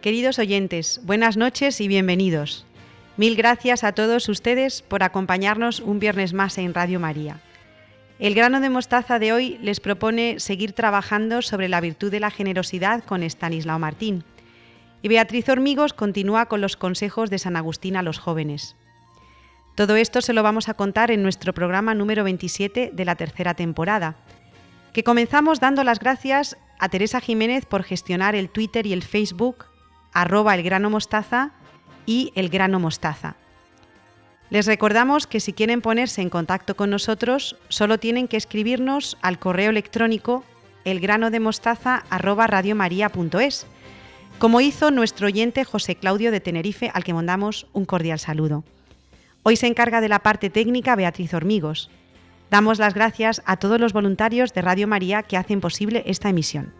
Queridos oyentes, buenas noches y bienvenidos. Mil gracias a todos ustedes por acompañarnos un viernes más en Radio María. El grano de mostaza de hoy les propone seguir trabajando sobre la virtud de la generosidad con Estanislao Martín. Y Beatriz Hormigos continúa con los consejos de San Agustín a los jóvenes. Todo esto se lo vamos a contar en nuestro programa número 27 de la tercera temporada, que comenzamos dando las gracias a Teresa Jiménez por gestionar el Twitter y el Facebook arroba el mostaza y el grano mostaza. Les recordamos que si quieren ponerse en contacto con nosotros, solo tienen que escribirnos al correo electrónico elgranodemostaza@radiomaria.es, como hizo nuestro oyente José Claudio de Tenerife, al que mandamos un cordial saludo. Hoy se encarga de la parte técnica Beatriz Hormigos. Damos las gracias a todos los voluntarios de Radio María que hacen posible esta emisión.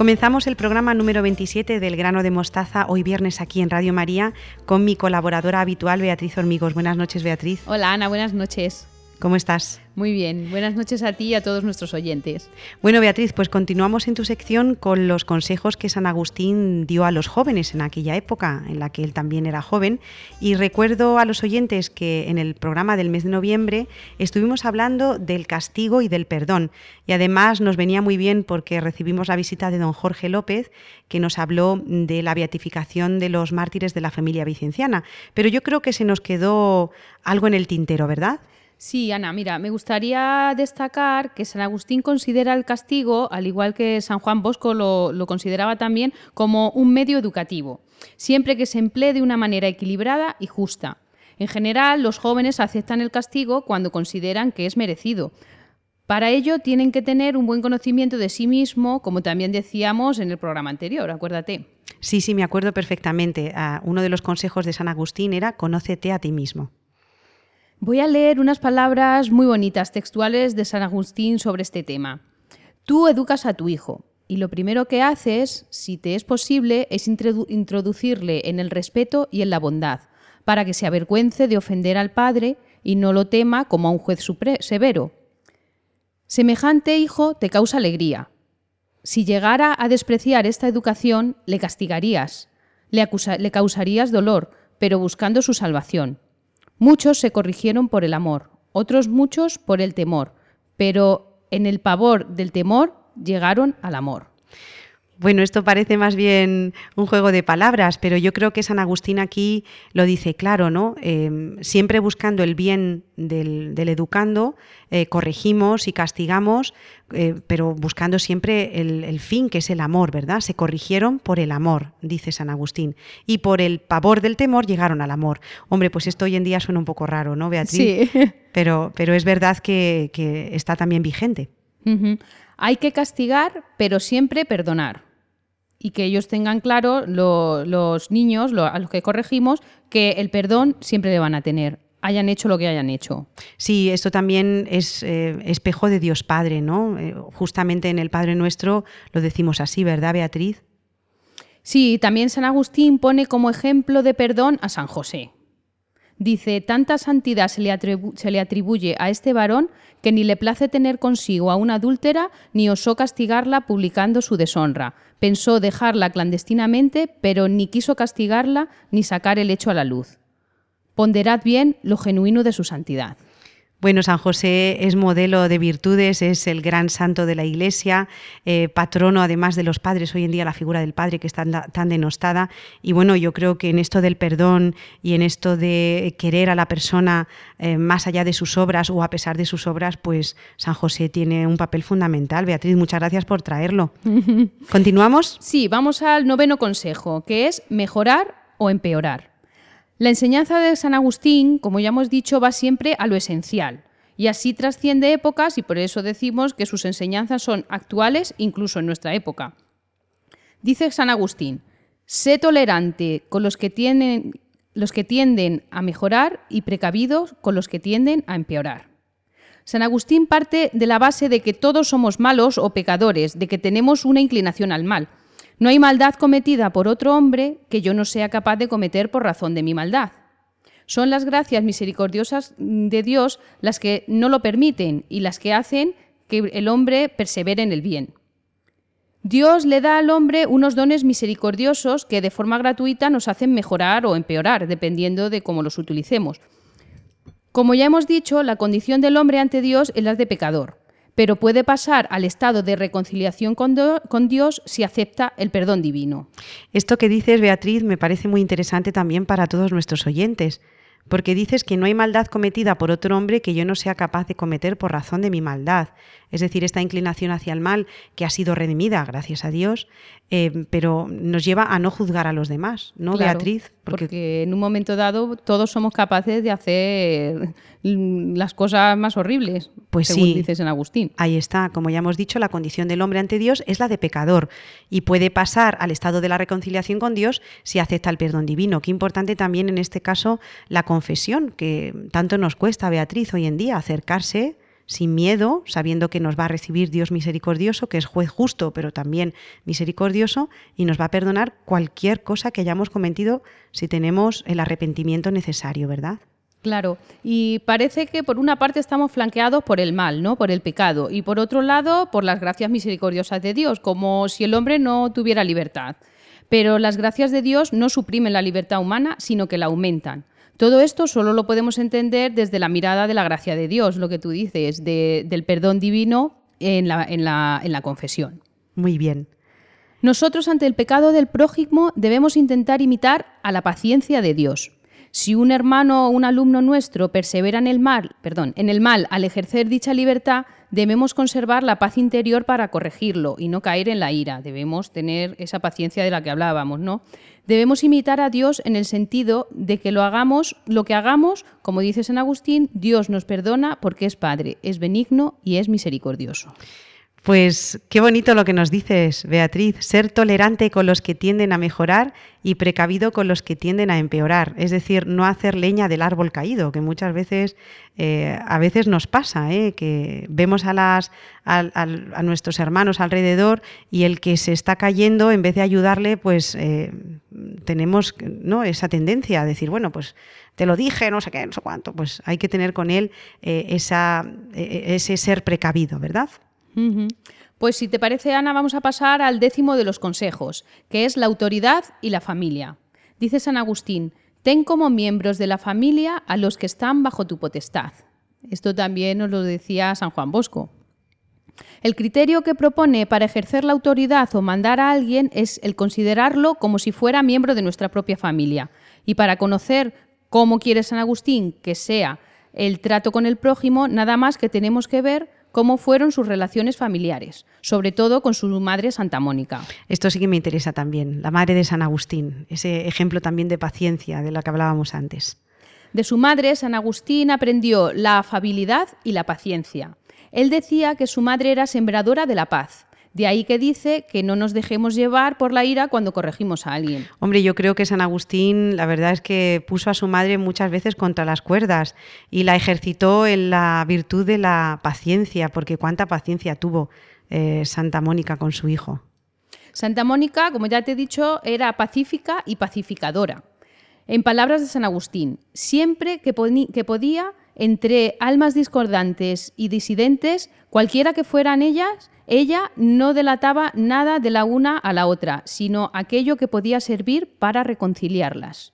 Comenzamos el programa número 27 del grano de mostaza hoy viernes aquí en Radio María con mi colaboradora habitual Beatriz Hormigos. Buenas noches, Beatriz. Hola, Ana, buenas noches. ¿Cómo estás? Muy bien, buenas noches a ti y a todos nuestros oyentes. Bueno, Beatriz, pues continuamos en tu sección con los consejos que San Agustín dio a los jóvenes en aquella época, en la que él también era joven. Y recuerdo a los oyentes que en el programa del mes de noviembre estuvimos hablando del castigo y del perdón. Y además nos venía muy bien porque recibimos la visita de don Jorge López, que nos habló de la beatificación de los mártires de la familia vicenciana. Pero yo creo que se nos quedó algo en el tintero, ¿verdad? Sí, Ana, mira, me gustaría destacar que San Agustín considera el castigo, al igual que San Juan Bosco lo, consideraba también, como un medio educativo, siempre que se emplee de una manera equilibrada y justa. En general, los jóvenes aceptan el castigo cuando consideran que es merecido. Para ello tienen que tener un buen conocimiento de sí mismo, como también decíamos en el programa anterior, acuérdate. Sí, sí, me acuerdo perfectamente. Ah, uno de los consejos de San Agustín era conócete a ti mismo. Voy a leer unas palabras muy bonitas textuales de San Agustín sobre este tema. Tú educas a tu hijo y lo primero que haces, si te es posible, es introducirle en el respeto y en la bondad, para que se avergüence de ofender al Padre y no lo tema como a un juez severo. Semejante hijo te causa alegría. Si llegara a despreciar esta educación, le castigarías, le, causarías dolor, pero buscando su salvación. Muchos se corrigieron por el amor, otros muchos por el temor, pero en el pavor del temor llegaron al amor. Bueno, esto parece más bien un juego de palabras, pero yo creo que San Agustín aquí lo dice claro, ¿no? Em, siempre buscando el bien del, educando, eh, corregimos y castigamos, eh, pero buscando siempre el, fin, que es el amor, ¿verdad? Se corrigieron por el amor, dice San Agustín, y por el pavor del temor llegaron al amor. Hombre, pues esto hoy en día suena un poco raro, ¿no, Beatriz? Sí. Pero, pero es verdad que, está también vigente. Hay que castigar, pero siempre perdonar y que ellos tengan claro, los niños, a los que corregimos, que el perdón siempre le van a tener hayan hecho lo que hayan hecho. Sí, esto también es eh, espejo de Dios Padre, ¿no? Eh, justamente en el Padre Nuestro lo decimos así, ¿verdad, Beatriz? Sí, también San Agustín pone como ejemplo de perdón a San José. Dice, tanta santidad se le, se le, atribuye a este varón que ni le place tener consigo a una adúltera, ni osó castigarla publicando su deshonra. Pensó dejarla clandestinamente, pero ni quiso castigarla ni sacar el hecho a la luz. Ponderad bien lo genuino de su santidad. Bueno, San José es modelo de virtudes, es el gran santo de la Iglesia, eh, patrono además de los padres, hoy en día la figura del padre que está tan denostada. Y bueno, yo creo que en esto del perdón y en esto de querer a la persona eh, más allá de sus obras o a pesar de sus obras, pues San José tiene un papel fundamental. Beatriz, muchas gracias por traerlo. ¿Continuamos? Sí, vamos al noveno consejo, que es mejorar o empeorar. La enseñanza de San Agustín, como ya hemos dicho, va siempre a lo esencial y así trasciende épocas y por eso decimos que sus enseñanzas son actuales incluso en nuestra época. Dice San Agustín, sé tolerante con los que, los que tienden a mejorar y precavido con los que tienden a empeorar. San Agustín parte de la base de que todos somos malos o pecadores, de que tenemos una inclinación al mal. No hay maldad cometida por otro hombre que yo no sea capaz de cometer por razón de mi maldad. Son las gracias misericordiosas de Dios las que no lo permiten y las que hacen que el hombre persevere en el bien. Dios le da al hombre unos dones misericordiosos que de forma gratuita nos hacen mejorar o empeorar, dependiendo de cómo los utilicemos. Como ya hemos dicho, la condición del hombre ante Dios es la de pecador, pero puede pasar al estado de reconciliación con, con, Dios si acepta el perdón divino. Esto que dices, Beatriz, me parece muy interesante también para todos nuestros oyentes porque dices que no hay maldad cometida por otro hombre que yo no sea capaz de cometer por razón de mi maldad. Es decir, esta inclinación hacia el mal que ha sido redimida, gracias a Dios, eh, pero nos lleva a no juzgar a los demás, ¿no, Beatriz? Porque... en un momento dado todos somos capaces de hacer las cosas más horribles, pues según sí, dices en Agustín. Ahí está, como ya hemos dicho, la condición del hombre ante Dios es la de pecador y puede pasar al estado de la reconciliación con Dios si acepta el perdón divino. Qué importante también en este caso la confesión, que tanto nos cuesta, Beatriz, hoy en día acercarse sin miedo, sabiendo que nos va a recibir Dios misericordioso, que es juez justo, pero también misericordioso, y nos va a perdonar cualquier cosa que hayamos cometido si tenemos el arrepentimiento necesario, ¿verdad? Claro, y parece que por una parte estamos flanqueados por el mal, ¿no? Por el pecado, y por otro lado por las gracias misericordiosas de Dios, como si el hombre no tuviera libertad. Pero las gracias de Dios no suprimen la libertad humana, sino que la aumentan. Todo esto solo lo podemos entender desde la mirada de la gracia de Dios, lo que tú dices, del perdón divino en la, en la confesión. Muy bien. Nosotros ante el pecado del prójimo debemos intentar imitar a la paciencia de Dios. Si un hermano o un alumno nuestro persevera en el mal, perdón, en el mal al ejercer dicha libertad, debemos conservar la paz interior para corregirlo y no caer en la ira. Debemos tener esa paciencia de la que hablábamos, ¿no? Debemos imitar a Dios en el sentido de que lo hagamos, lo que hagamos, como dice San Agustín, Dios nos perdona porque es Padre, es benigno y es misericordioso. Pues qué bonito lo que nos dices, Beatriz, ser tolerante con los que tienden a mejorar y precavido con los que tienden a empeorar, es decir, no hacer leña del árbol caído, que muchas veces eh, a veces nos pasa, ¿eh? que vemos a, las, a, nuestros hermanos alrededor y el que se está cayendo, en vez de ayudarle, pues eh, tenemos ¿no? esa tendencia a decir, bueno, pues te lo dije, no sé qué, no sé cuánto, pues hay que tener con él esa, ese ser precavido, ¿verdad? Pues si te parece, Ana, vamos a pasar al décimo de los consejos, que es la autoridad y la familia. Dice San Agustín, ten como miembros de la familia a los que están bajo tu potestad. Esto también nos lo decía San Juan Bosco. El criterio que propone para ejercer la autoridad o mandar a alguien es el considerarlo como si fuera miembro de nuestra propia familia. Y para conocer cómo quiere San Agustín que sea el trato con el prójimo, nada más que tenemos que ver cómo fueron sus relaciones familiares, sobre todo con su madre Santa Mónica. Esto sí que me interesa también, la madre de San Agustín, ese ejemplo también de paciencia de la que hablábamos antes. De su madre, San Agustín aprendió la afabilidad y la paciencia. Él decía que su madre era sembradora de la paz, de ahí que dice que no nos dejemos llevar por la ira cuando corregimos a alguien. Hombre, yo creo que San Agustín, la verdad es que puso a su madre muchas veces contra las cuerdas y la ejercitó en la virtud de la paciencia, porque cuánta paciencia tuvo eh, Santa Mónica con su hijo. Santa Mónica, como ya te he dicho, era pacífica y pacificadora. En palabras de San Agustín, siempre que, que podía, entre almas discordantes y disidentes, cualquiera que fueran ellas, ella no delataba nada de la una a la otra, sino aquello que podía servir para reconciliarlas.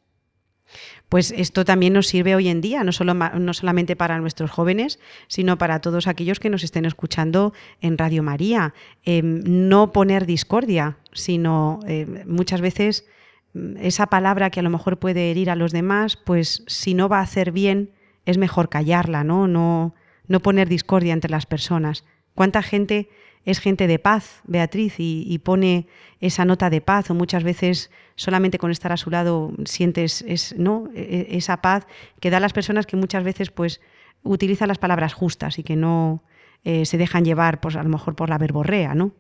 Pues esto también nos sirve hoy en día, no, solo, no, solamente para nuestros jóvenes, sino para todos aquellos que nos estén escuchando en Radio María. Em, no poner discordia, sino em, muchas veces mm, esa palabra que a lo mejor puede herir a los demás, pues si no va a hacer bien, es mejor callarla, ¿no? No, no poner discordia entre las personas. ¿Cuánta gente es gente de paz, Beatriz, y, pone esa nota de paz, o muchas veces solamente con estar a su lado sientes ¿no? E, e, esa paz que da a las personas que muchas veces pues, utilizan las palabras justas y que no eh, se dejan llevar pues, a lo mejor por la verborrea, ¿no?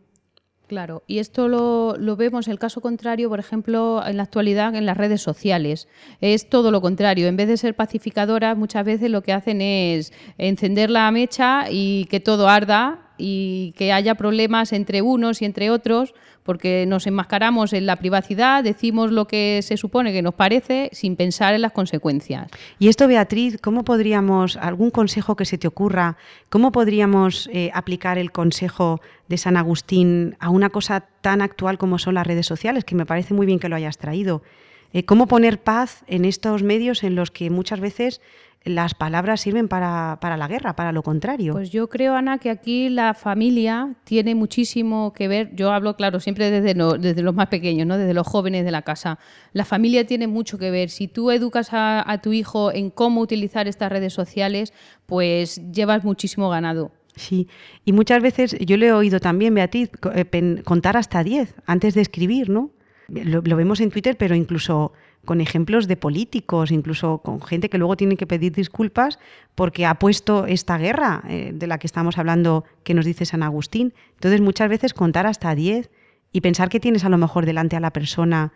Claro, y esto lo, lo, vemos, el caso contrario, por ejemplo, en la actualidad en las redes sociales. Es todo lo contrario. En vez de ser pacificadoras, muchas veces lo que hacen es encender la mecha y que todo arda y que haya problemas entre unos y entre otros, porque nos enmascaramos en la privacidad, decimos lo que se supone que nos parece sin pensar en las consecuencias. Y esto, Beatriz, ¿cómo podríamos, algún consejo que se te ocurra, cómo podríamos eh, aplicar el consejo de San Agustín a una cosa tan actual como son las redes sociales, que me parece muy bien que lo hayas traído? Eh, ¿Cómo poner paz en estos medios en los que muchas veces las palabras sirven para, la guerra, para lo contrario. Pues yo creo, Ana, que aquí la familia tiene muchísimo que ver. Yo hablo, claro, siempre desde, desde los más pequeños, ¿no? desde los jóvenes de la casa. La familia tiene mucho que ver. Si tú educas a, tu hijo en cómo utilizar estas redes sociales, pues llevas muchísimo ganado. Sí, y muchas veces yo le he oído también, Beatriz, eh, contar hasta 10 antes de escribir, ¿no? lo, vemos en Twitter, pero incluso con ejemplos de políticos, incluso con gente que luego tiene que pedir disculpas porque ha puesto esta guerra eh, de la que estamos hablando que nos dice San Agustín. Entonces muchas veces contar hasta 10 y pensar que tienes a lo mejor delante a la persona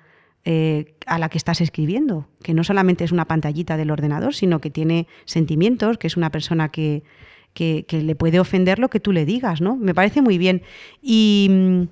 eh, a la que estás escribiendo, que no solamente es una pantallita del ordenador, sino que tiene sentimientos, que es una persona que, que, que le puede ofender lo que tú le digas, ¿no? Me parece muy bien. Y mm,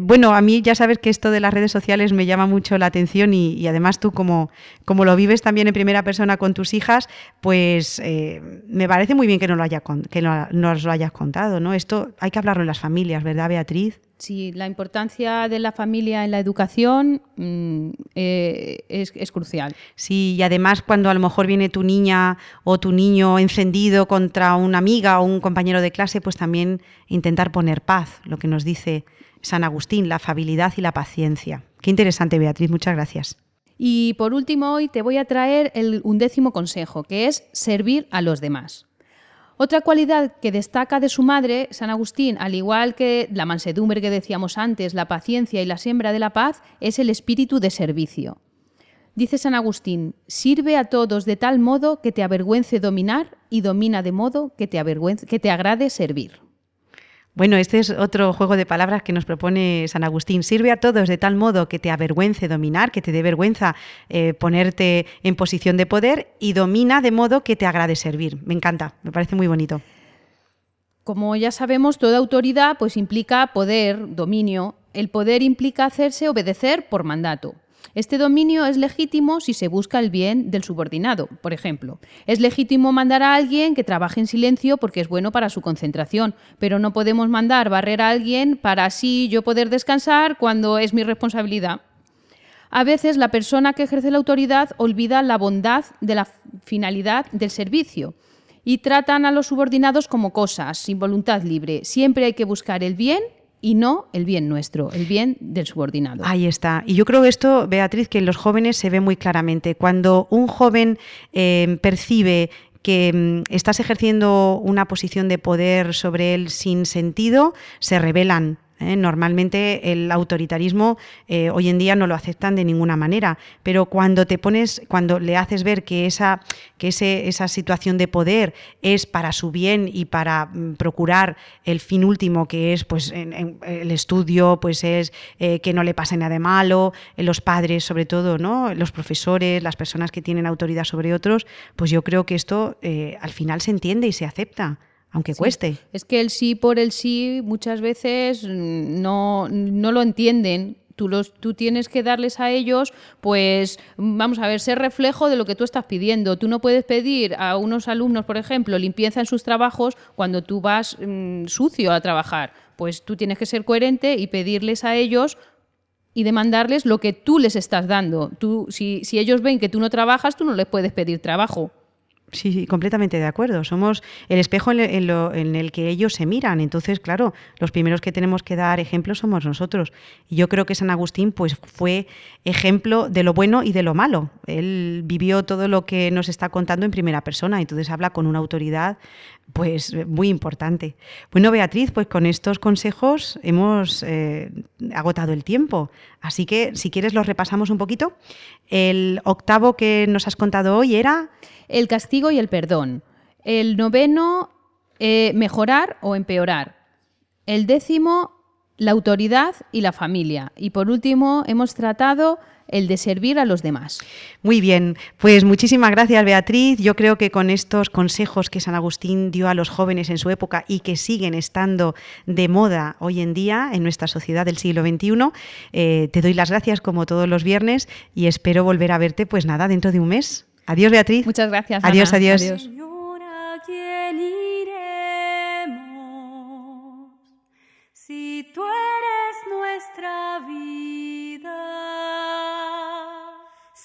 bueno, a mí ya sabes que esto de las redes sociales me llama mucho la atención y, además tú como, como, lo vives también en primera persona con tus hijas, pues eh, me parece muy bien que, no lo, haya, que nos lo hayas contado. ¿no? Esto hay que hablarlo en las familias, ¿verdad, Beatriz? Sí, la importancia de la familia en la educación mm, eh, es, es, crucial. Sí, y además cuando a lo mejor viene tu niña o tu niño encendido contra una amiga o un compañero de clase, pues también intentar poner paz, lo que nos dice San Agustín, la afabilidad y la paciencia. Qué interesante, Beatriz, muchas gracias. Y por último, hoy te voy a traer el undécimo consejo, que es servir a los demás. Otra cualidad que destaca de su madre, San Agustín, al igual que la mansedumbre que decíamos antes, la paciencia y la siembra de la paz, es el espíritu de servicio. Dice San Agustín, sirve a todos de tal modo que te avergüence dominar y domina de modo que te, que te agrade servir. Bueno, este es otro juego de palabras que nos propone San Agustín. Sirve a todos de tal modo que te avergüence dominar, que te dé vergüenza eh, ponerte en posición de poder y domina de modo que te agrade servir. Me encanta, me parece muy bonito. Como ya sabemos, toda autoridad pues implica poder, dominio. El poder implica hacerse obedecer por mandato. Este dominio es legítimo si se busca el bien del subordinado. Por ejemplo, es legítimo mandar a alguien que trabaje en silencio porque es bueno para su concentración, pero no podemos mandar barrer a alguien para así yo poder descansar cuando es mi responsabilidad. A veces la persona que ejerce la autoridad olvida la bondad de la finalidad del servicio y tratan a los subordinados como cosas, sin voluntad libre. Siempre hay que buscar el bien y no el bien nuestro, el bien del subordinado. Ahí está. Y yo creo que esto, Beatriz, que en los jóvenes se ve muy claramente. Cuando un joven eh, percibe que mm, estás ejerciendo una posición de poder sobre él sin sentido, se rebelan ¿eh? Normalmente el autoritarismo eh, hoy en día no lo aceptan de ninguna manera, pero cuando te pones, cuando le haces ver que esa, que esa situación de poder es para su bien y para mm, procurar el fin último, que es pues el estudio, pues es eh, que no le pase nada de malo, los padres sobre todo, ¿no? los profesores, las personas que tienen autoridad sobre otros, pues yo creo que esto al final se entiende y se acepta aunque cueste. Es que el sí por el sí muchas veces no, no lo entienden. Tú, los, tú tienes que darles a ellos, pues, vamos a ver, ser reflejo de lo que tú estás pidiendo. Tú no puedes pedir a unos alumnos, por ejemplo, limpieza en sus trabajos cuando tú vas mm, sucio a trabajar. Pues tú tienes que ser coherente y pedirles a ellos y demandarles lo que tú les estás dando. Tú, si, si ellos ven que tú no trabajas, tú no les puedes pedir trabajo. Sí, completamente de acuerdo. Somos el espejo en, el que ellos se miran. Entonces, claro, los primeros que tenemos que dar ejemplo somos nosotros. Y yo creo que San Agustín pues, fue ejemplo de lo bueno y de lo malo. Él vivió todo lo que nos está contando en primera persona. Entonces habla con una autoridad pues muy importante. Bueno, Beatriz, pues con estos consejos hemos eh, agotado el tiempo. Así que, si quieres, los repasamos un poquito. El octavo que nos has contado hoy era el castigo y el perdón. El noveno, eh, mejorar o empeorar. El décimo, la autoridad y la familia. Y por último, hemos tratado el de servir a los demás. Muy bien, pues muchísimas gracias Beatriz. Yo creo que con estos consejos que San Agustín dio a los jóvenes en su época y que siguen estando de moda hoy en día en nuestra sociedad del siglo XXI, eh, te doy las gracias como todos los viernes y espero volver a verte pues nada dentro de un mes. Adiós Beatriz. Muchas gracias. Adiós, Ana. adiós. adiós. Señor, ¿a quién iremos? Si tú eres nuestra vida.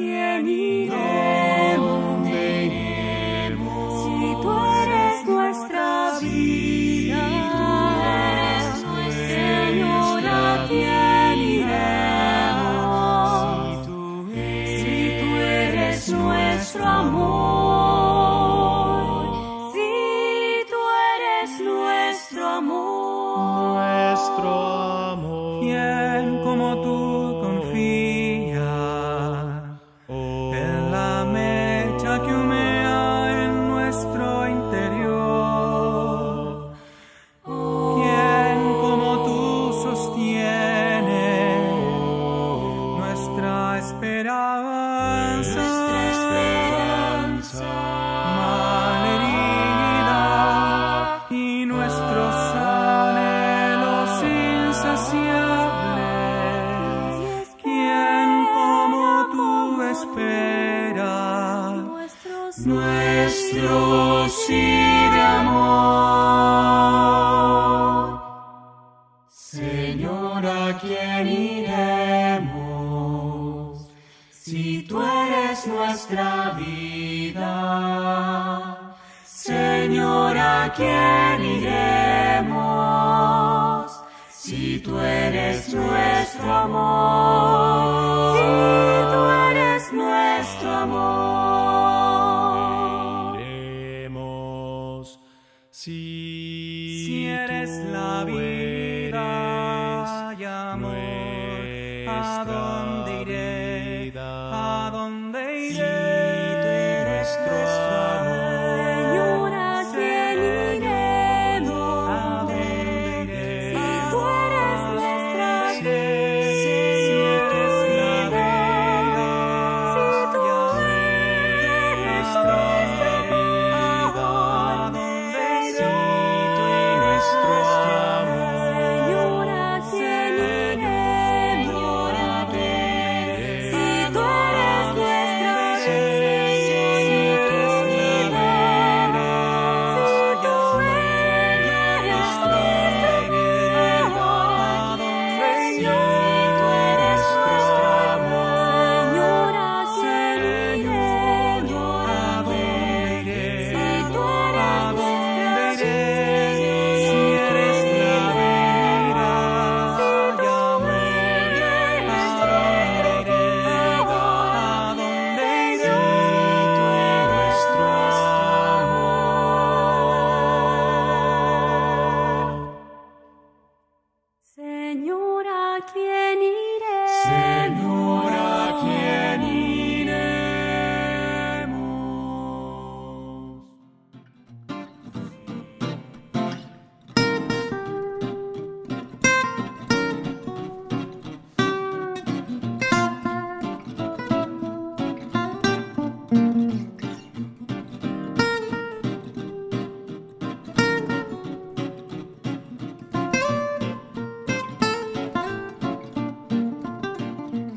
Señor, ¿a Si, Si eres tú la vida y amor, ¿a dónde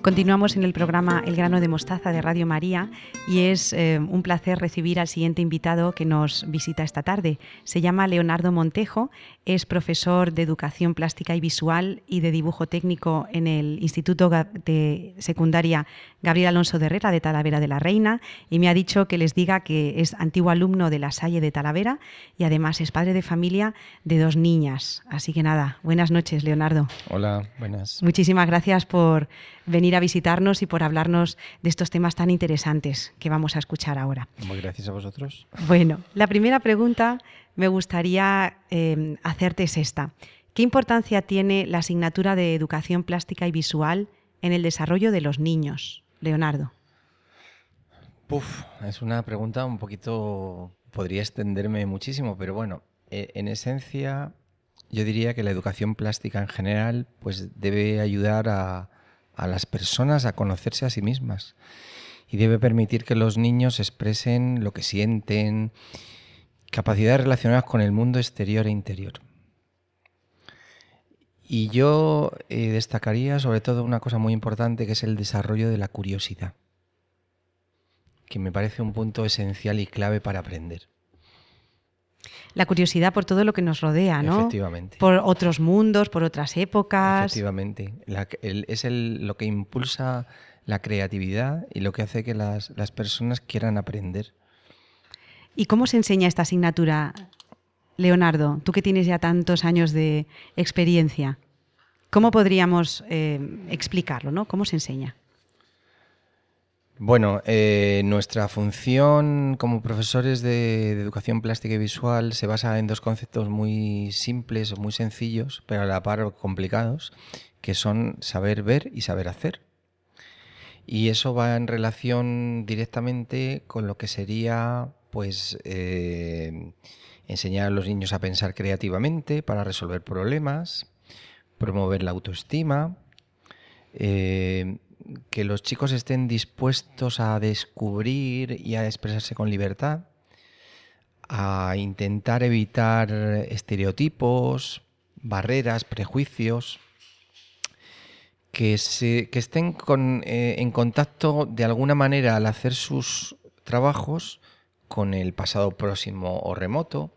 Continuamos en el programa El grano de mostaza de Radio María y es eh, un placer recibir al siguiente invitado que nos visita esta tarde. Se llama Leonardo Montejo, es profesor de Educación Plástica y Visual y de Dibujo Técnico en el Instituto de Secundaria Gabriel Alonso de Herrera de Talavera de la Reina y me ha dicho que les diga que es antiguo alumno de la Salle de Talavera y además es padre de familia de dos niñas. Así que nada, buenas noches Leonardo. Hola, buenas. Muchísimas gracias por venir a visitarnos y por hablarnos de estos temas tan interesantes que vamos a escuchar ahora. Muy gracias a vosotros. Bueno, la primera pregunta me gustaría eh, hacerte es esta. ¿Qué importancia tiene la asignatura de educación plástica y visual en el desarrollo de los niños, Leonardo? Puf, es una pregunta un poquito... Podría extenderme muchísimo, pero bueno, eh, en esencia yo diría que la educación plástica en general pues debe ayudar a, a las personas a conocerse a sí mismas y debe permitir que los niños expresen lo que sienten, capacidades relacionadas con el mundo exterior e interior. Y yo eh, destacaría sobre todo una cosa muy importante que es el desarrollo de la curiosidad, que me parece un punto esencial y clave para aprender. La curiosidad por todo lo que nos rodea, ¿no? Efectivamente. Por otros mundos, por otras épocas. Efectivamente. La que- el- es el- lo que impulsa la creatividad y lo que hace que las, las personas quieran aprender. ¿Y cómo se enseña esta asignatura, Leonardo? Tú que tienes ya tantos años de experiencia, ¿cómo podríamos eh, explicarlo, ¿no? ¿Cómo se enseña? Bueno, eh, nuestra función como profesores de, educación plástica y visual se basa en dos conceptos muy simples muy sencillos, pero a la par complicados, que son saber ver y saber hacer. Y eso va en relación directamente con lo que sería, pues, eh, enseñar a los niños a pensar creativamente para resolver problemas, promover la autoestima, eh, que los chicos estén dispuestos a descubrir y a expresarse con libertad, a intentar evitar estereotipos, barreras, prejuicios, que, se- que estén eh, en contacto de alguna manera al hacer sus trabajos con el pasado próximo o remoto,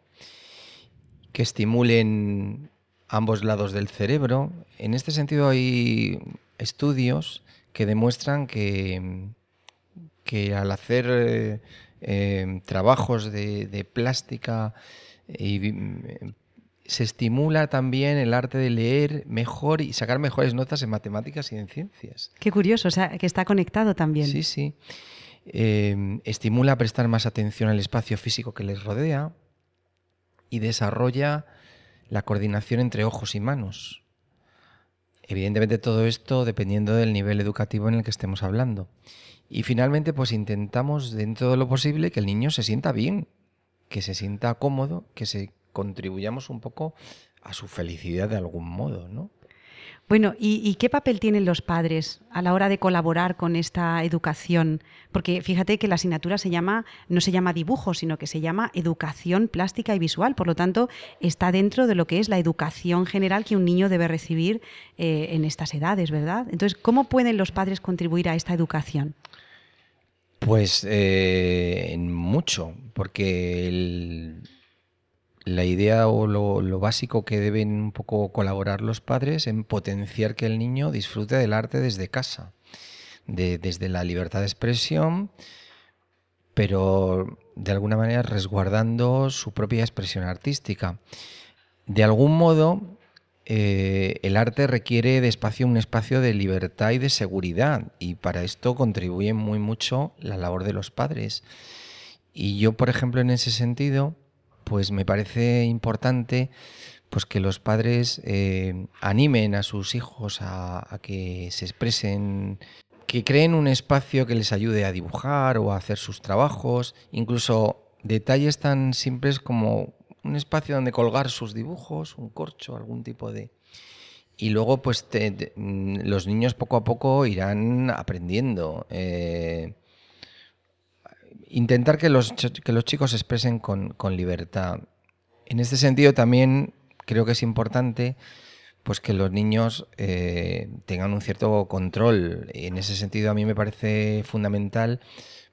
que estimulen ambos lados del cerebro. En este sentido hay estudios que demuestran que, que al hacer eh, eh, trabajos de, de plástica y vi- eh, se estimula también el arte de leer mejor y sacar mejores notas en matemáticas y en ciencias. Qué curioso, o sea, que está conectado también. Sí, sí. Eh, estimula a prestar más atención al espacio físico que les rodea y desarrolla la coordinación entre ojos y manos. Evidentemente todo esto dependiendo del nivel educativo en el que estemos hablando. Y finalmente pues intentamos dentro de lo posible que el niño se sienta bien, que se sienta cómodo, que se contribuyamos un poco a su felicidad de algún modo, ¿no? Bueno, ¿y, qué papel tienen los padres a la hora de colaborar con esta educación? Porque fíjate que la asignatura se llama, no se llama dibujo, sino que se llama educación plástica y visual. Por lo tanto, está dentro de lo que es la educación general que un niño debe recibir eh, en estas edades, ¿verdad? Entonces, ¿cómo pueden los padres contribuir a esta educación? Pues eh, mucho, porque el- la idea o lo, básico que deben un poco colaborar los padres en potenciar que el niño disfrute del arte desde casa, de- desde la libertad de expresión, pero de alguna manera resguardando su propia expresión artística. De algún modo, eh, el arte requiere de espacio un espacio de libertad y de seguridad y para esto contribuye muy mucho la labor de los padres. Y yo, por ejemplo, en ese sentido, pues me parece importante pues que los padres eh, animen a sus hijos a, que se expresen, que creen un espacio que les ayude a dibujar o a hacer sus trabajos, incluso detalles tan simples como un espacio donde colgar sus dibujos, un corcho, algún tipo de... Y luego, pues te- los niños poco a poco irán aprendiendo. eh, intentar que los, que los chicos se expresen con, con libertad. En este sentido también creo que es importante pues que los niños eh, tengan un cierto control. En ese sentido a mí me parece fundamental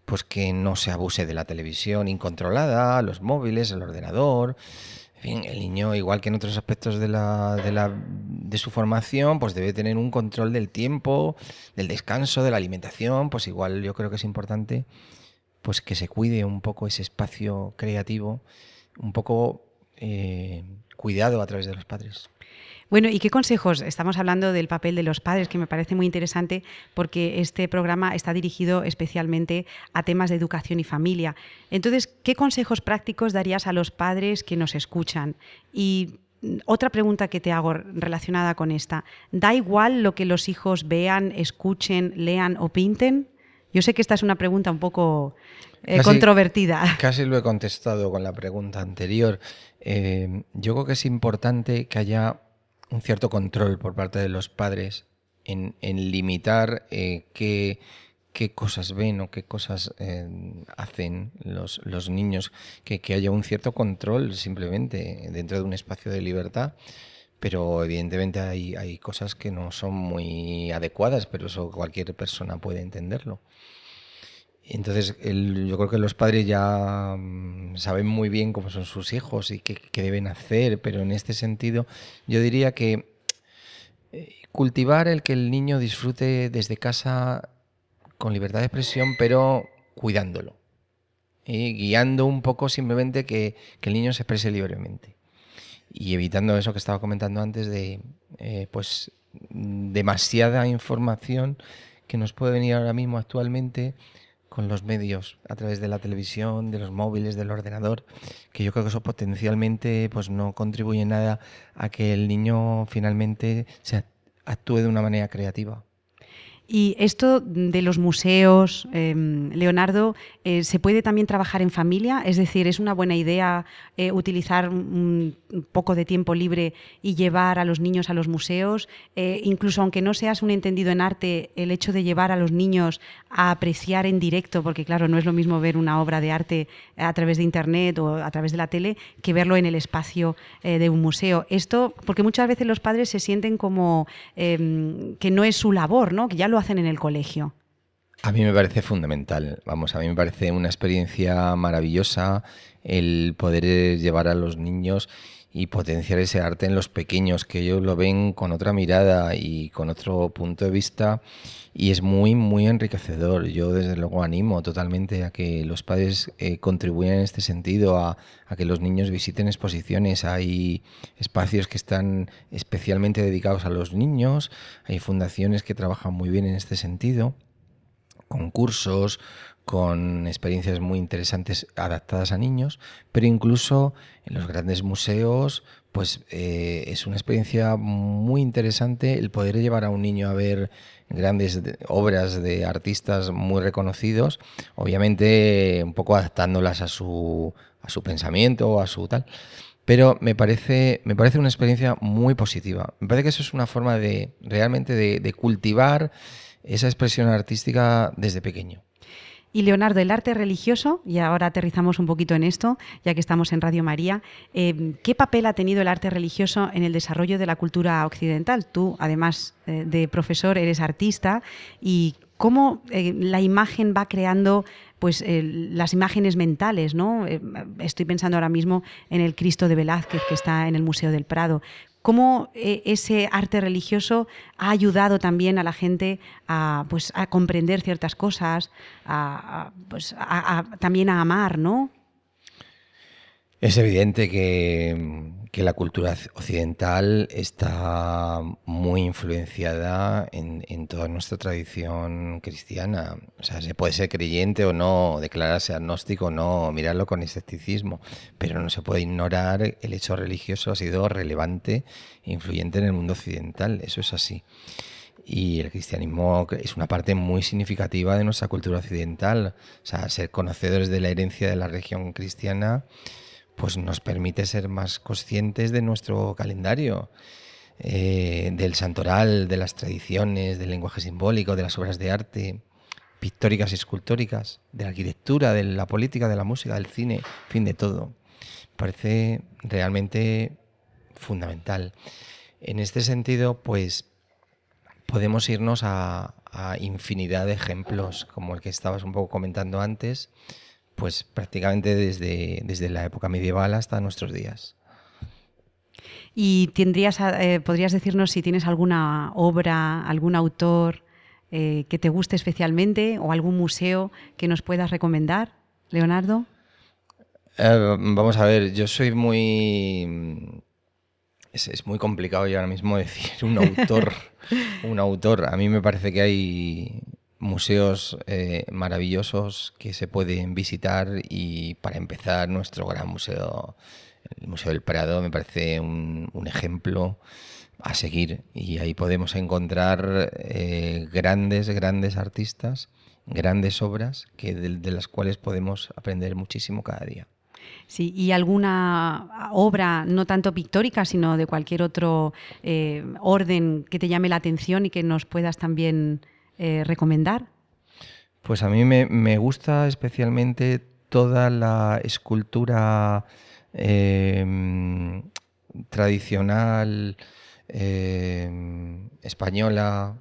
pues que no se abuse de la televisión incontrolada, los móviles, el ordenador. En fin, el niño, igual que en otros aspectos de, la, de, la, de su formación, pues debe tener un control del tiempo, del descanso, de la alimentación. Pues igual yo creo que es importante pues que se cuide un poco ese espacio creativo, un poco eh, cuidado a través de los padres. Bueno, ¿y qué consejos? Estamos hablando del papel de los padres, que me parece muy interesante porque este programa está dirigido especialmente a temas de educación y familia. Entonces, ¿qué consejos prácticos darías a los padres que nos escuchan? Y otra pregunta que te hago relacionada con esta, ¿da igual lo que los hijos vean, escuchen, lean o pinten? Yo sé que esta es una pregunta un poco eh, Casi- controvertida. Casi lo he contestado con la pregunta anterior. Eh, yo creo que es importante que haya un cierto control por parte de los padres en, en limitar eh, qué, qué cosas ven o qué cosas hacen los, los niños, que, que haya un cierto control simplemente dentro de un espacio de libertad. Pero evidentemente hay, hay cosas que no son muy adecuadas, pero eso cualquier persona puede entenderlo. Entonces, el- yo creo que los padres ya mm, saben muy bien cómo son sus hijos y qué, qué deben hacer, pero en este sentido yo diría que eh, cultivar el que el niño disfrute desde casa con libertad de expresión, pero cuidándolo. Y guiando un poco simplemente que, que el niño se exprese libremente. Y evitando eso que estaba comentando antes de eh, pues demasiada información que nos puede venir ahora mismo actualmente con los medios a través de la televisión, de los móviles, del ordenador, que yo creo que eso potencialmente pues no contribuye nada a que el niño finalmente se act- actúe de una manera creativa. Y esto de los museos, eh, Leonardo, eh, ¿se puede también trabajar en familia? Es decir, ¿es una buena idea eh, utilizar un, poco de tiempo libre y llevar a los niños a los museos? Eh, incluso aunque no seas un entendido en arte, el hecho de llevar a los niños a apreciar en directo, porque claro, no es lo mismo ver una obra de arte a través de Internet o a través de la tele que verlo en el espacio de un museo. Esto, porque muchas veces los padres se sienten como que no es su labor, ¿no? que ya lo hacen en el colegio. A mí me parece fundamental, vamos, a mí me parece una experiencia maravillosa el poder llevar a los niños y potenciar ese arte en los pequeños, que ellos lo ven con otra mirada y con otro punto de vista y es muy, muy enriquecedor. Yo desde luego animo totalmente a que los padres eh, contribuyan en este sentido, a, a que los niños visiten exposiciones. Hay espacios que están especialmente dedicados a los niños, hay fundaciones que trabajan muy bien en este sentido con cursos, con experiencias muy interesantes adaptadas a niños, pero incluso en los grandes museos, pues eh, es una experiencia muy interesante el poder llevar a un niño a ver grandes de- obras de artistas muy reconocidos, obviamente un poco adaptándolas a su, a su pensamiento o a su tal. Pero me parece, me parece una experiencia muy positiva. Me parece que eso es una forma de realmente de cultivar esa expresión artística desde pequeño. Y Leonardo, el arte religioso, y ahora aterrizamos un poquito en esto, ya que estamos en Radio María, eh, ¿qué papel ha tenido el arte religioso en el desarrollo de la cultura occidental? Tú, además eh, de profesor, eres artista y cómo eh, la imagen va creando pues las imágenes mentales, ¿no? Estoy pensando ahora mismo en el Cristo de Velázquez que está en el Museo del Prado. ¿Cómo eh, ese arte religioso ha ayudado también a la gente a, pues, a comprender ciertas cosas, a, a, pues, a- también a amar, ¿no? Es evidente que, que la cultura occidental está muy influenciada en, en toda nuestra tradición cristiana. O sea, se puede ser creyente o no, declararse agnóstico o no, mirarlo con escepticismo, pero no se puede ignorar el hecho religioso ha sido relevante e influyente en el mundo occidental. Eso es así. Y el cristianismo es una parte muy significativa de nuestra cultura occidental. O sea, ser conocedores de la herencia de la región cristiana pues nos permite ser más conscientes de nuestro calendario, eh, del santoral, de las tradiciones, del lenguaje simbólico, de las obras de arte pictóricas y escultóricas, de la arquitectura, de la política, de la música, del cine, fin, de todo. Parece realmente fundamental. En este sentido, pues podemos irnos a, a infinidad de ejemplos, como el que estabas un poco comentando antes, pues prácticamente desde, desde la época medieval hasta nuestros días. ¿Y tendrías, eh, podrías decirnos si tienes alguna obra, algún autor eh, que te guste especialmente o algún museo que nos puedas recomendar, Leonardo? Eh, vamos a ver, yo soy muy... Es, es muy complicado y ahora mismo decir un autor. un autor. A mí me parece que hay museos eh, maravillosos que se pueden visitar y para empezar nuestro gran museo, el Museo del Prado, me parece un, ejemplo a seguir y ahí podemos encontrar eh, grandes, grandes artistas, grandes obras que de, de las cuales podemos aprender muchísimo cada día. Sí, y alguna obra, no tanto pictórica, sino de cualquier otro eh, orden que te llame la atención y que nos puedas también eh, recomendar. Pues a mí me, gusta especialmente toda la escultura eh, tradicional eh, española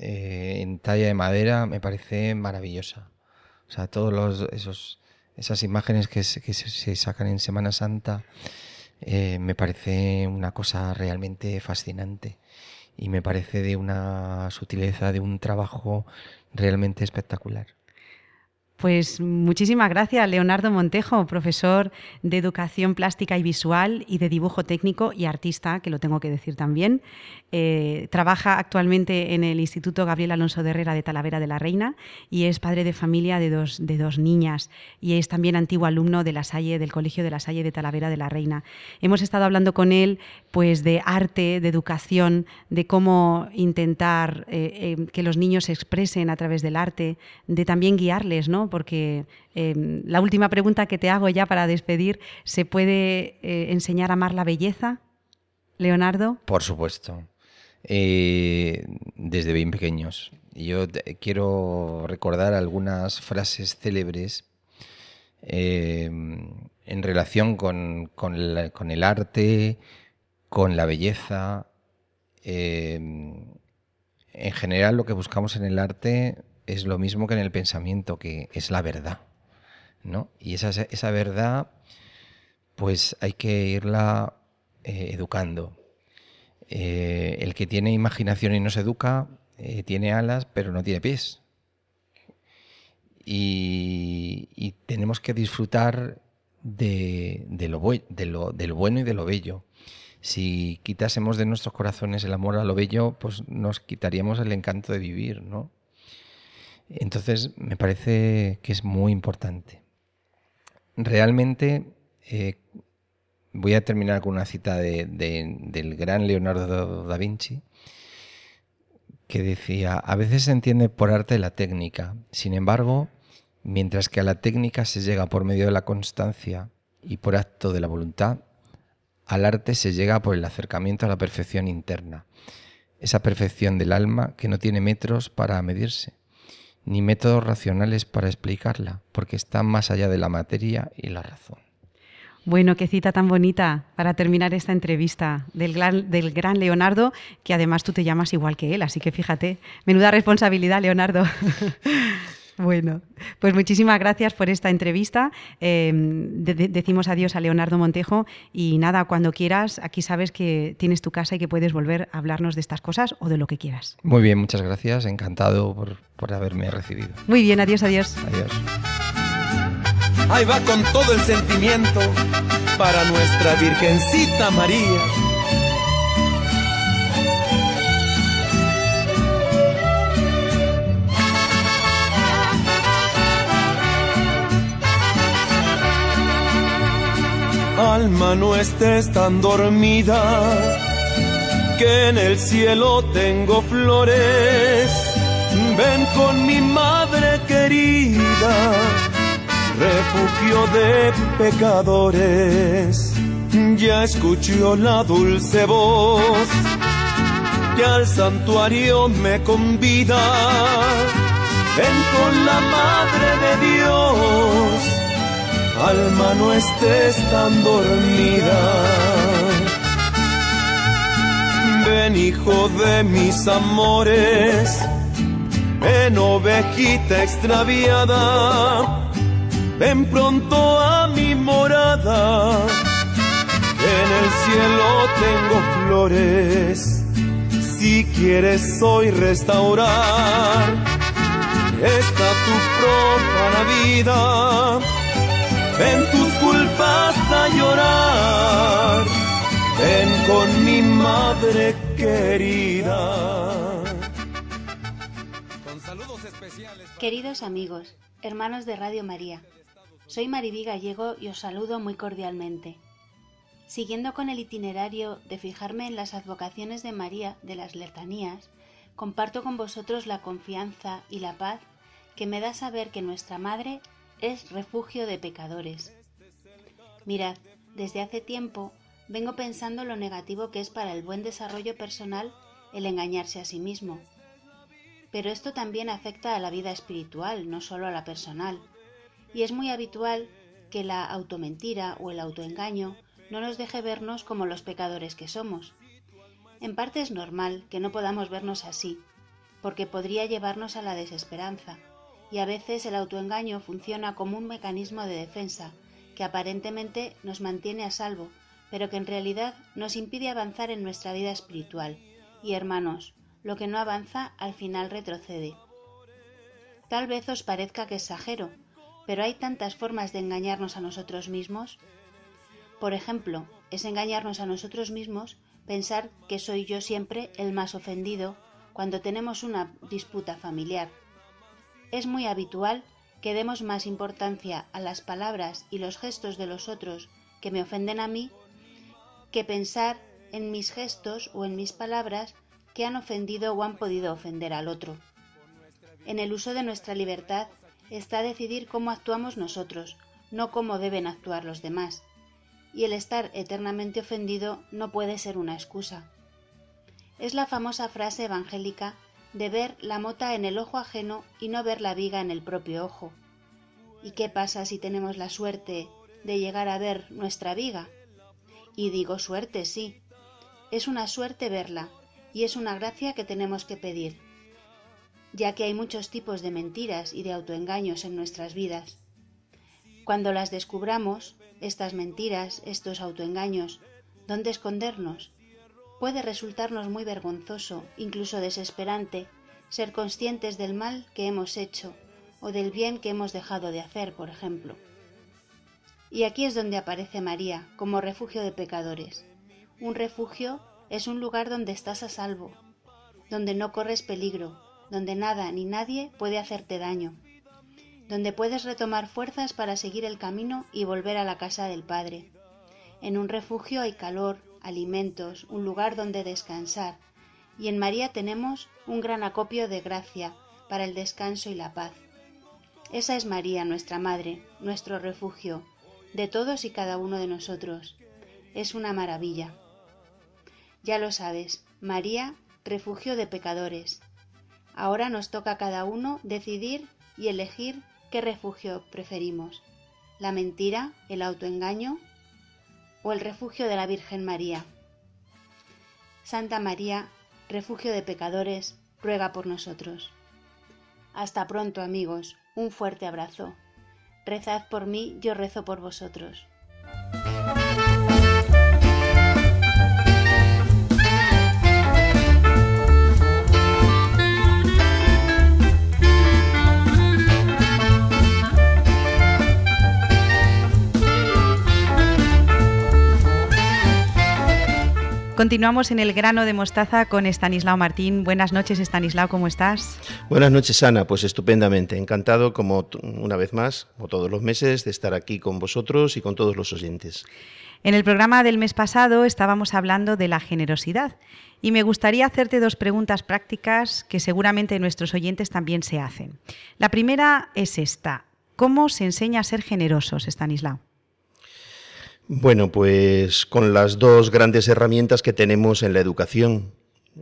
eh, en talla de madera, me parece maravillosa. O sea, esos esas imágenes que se, que se sacan en Semana Santa eh, me parece una cosa realmente fascinante y me parece de una sutileza, de un trabajo realmente espectacular. Pues muchísimas gracias, Leonardo Montejo, profesor de Educación Plástica y Visual y de Dibujo Técnico y artista, que lo tengo que decir también. Eh, trabaja actualmente en el Instituto Gabriel Alonso de Herrera de Talavera de la Reina y es padre de familia de dos, de dos niñas y es también antiguo alumno de la Salle, del Colegio de la Salle de Talavera de la Reina. Hemos estado hablando con él pues, de arte, de educación, de cómo intentar eh, eh, que los niños se expresen a través del arte, de también guiarles, ¿no? Porque eh, la última pregunta que te hago ya para despedir, ¿se puede eh, enseñar a amar la belleza, Leonardo? Por supuesto. Eh, desde bien pequeños. Yo quiero recordar algunas frases célebres en relación con, el arte, con la belleza. en general lo que buscamos en el arte es lo mismo que en el pensamiento, que es la verdad. ¿no? Y esa, esa verdad, pues hay que irla eh, educando. Eh, el que tiene imaginación y no se educa, eh, tiene alas, pero no tiene pies. Y, tenemos que disfrutar de, de, lo de, lo, de lo bueno y de lo bello. Si quitásemos de nuestros corazones el amor a lo bello, pues nos quitaríamos el encanto de vivir, ¿no? Entonces, me parece que es muy importante. Realmente, eh, voy a terminar con una cita de, de, del gran Leonardo da Vinci, que decía, a veces se entiende por arte la técnica, sin embargo, mientras que a la técnica se llega por medio de la constancia y por acto de la voluntad, al arte se llega por el acercamiento a la perfección interna, esa perfección del alma que no tiene metros para medirse ni métodos racionales para explicarla, porque está más allá de la materia y la razón. Bueno, qué cita tan bonita para terminar esta entrevista del gran, del gran, Leonardo, que además tú te llamas igual que él, así que fíjate, menuda responsabilidad, Leonardo. Bueno, pues muchísimas gracias por esta entrevista. Eh, de decimos adiós a Leonardo Montejo y nada, cuando quieras, aquí sabes que tienes tu casa y que puedes volver a hablarnos de estas cosas o de lo que quieras. Muy bien, muchas gracias. Encantado por, por haberme recibido. Muy bien, adiós, adiós. Adiós. Ahí va con todo el sentimiento para nuestra Virgencita María. Alma, no estés tan dormida, que en el cielo tengo flores. Ven con mi madre querida, refugio de pecadores. Ya escuchó la dulce voz que al santuario me convida. Ven con la madre de Dios alma no estés tan dormida. Ven hijo de mis amores, ven ovejita extraviada, ven pronto a mi morada. En el cielo tengo flores, si quieres hoy restaurar esta tu próspera vida. Ven tus culpas a llorar, ven con mi madre querida. Con saludos especiales. Queridos amigos, hermanos de Radio María, soy Maribí Gallego y os saludo muy cordialmente. Siguiendo con el itinerario de fijarme en las advocaciones de María de las letanías, comparto con vosotros la confianza y la paz que me da saber que nuestra Madre es refugio de pecadores. Mirad, desde hace tiempo vengo pensando lo negativo que es para el buen desarrollo personal el engañarse a sí mismo. Pero esto también afecta a la vida espiritual, no solo a la personal. Y es muy habitual que la automentira o el autoengaño no nos deje vernos como los pecadores que somos. En parte es normal que no podamos vernos así, porque podría llevarnos a la desesperanza, y a veces el autoengaño funciona como un mecanismo de defensa que aparentemente nos mantiene a salvo, pero que en realidad nos impide avanzar en nuestra vida espiritual. Y hermanos, lo que no avanza al final retrocede. Tal vez os parezca que exagero, pero hay tantas formas de engañarnos a nosotros mismos. Por ejemplo, es engañarnos a nosotros mismos pensar que soy yo siempre el más ofendido cuando tenemos una disputa familiar. Es muy habitual que demos más importancia a las palabras y los gestos de los otros que me ofenden a mí que pensar en mis gestos o en mis palabras que han ofendido o han podido ofender al otro. En el uso de nuestra libertad está decidir cómo actuamos nosotros, no cómo deben actuar los demás. Y el estar eternamente ofendido no puede ser una excusa. Es la famosa frase evangélica de ver la mota en el ojo ajeno y no ver la viga en el propio ojo. ¿Y qué pasa si tenemos la suerte de llegar a ver nuestra viga? Y digo suerte, sí. Es una suerte verla, y es una gracia que tenemos que pedir, ya que hay muchos tipos de mentiras y de autoengaños en nuestras vidas. Cuando las descubramos, estas mentiras, estos autoengaños, ¿dónde escondernos? Puede resultarnos muy vergonzoso, incluso desesperante, ser conscientes del mal que hemos hecho o del bien que hemos dejado de hacer, por ejemplo. Y aquí es donde aparece María como refugio de pecadores. Un refugio es un lugar donde estás a salvo, donde no corres peligro, donde nada ni nadie puede hacerte daño, donde puedes retomar fuerzas para seguir el camino y volver a la casa del Padre. En un refugio hay calor, alimentos, un lugar donde descansar, y en María tenemos un gran acopio de gracia para el descanso y la paz. Esa es María, nuestra Madre, nuestro refugio, de todos y cada uno de nosotros. Es una maravilla. Ya lo sabes, María, refugio de pecadores. Ahora nos toca a cada uno decidir y elegir qué refugio preferimos. La mentira, el autoengaño o el refugio de la Virgen María. Santa María, refugio de pecadores, ruega por nosotros. Hasta pronto amigos, un fuerte abrazo. Rezad por mí, yo rezo por vosotros. Continuamos en el grano de mostaza con Estanislao Martín. Buenas noches, Estanislao, ¿cómo estás? Buenas noches, Ana. Pues estupendamente. Encantado, como una vez más, como todos los meses, de estar aquí con vosotros y con todos los oyentes. En el programa del mes pasado estábamos hablando de la generosidad y me gustaría hacerte dos preguntas prácticas que seguramente nuestros oyentes también se hacen. La primera es esta. ¿Cómo se enseña a ser generosos, Estanislao? Bueno, pues con las dos grandes herramientas que tenemos en la educación.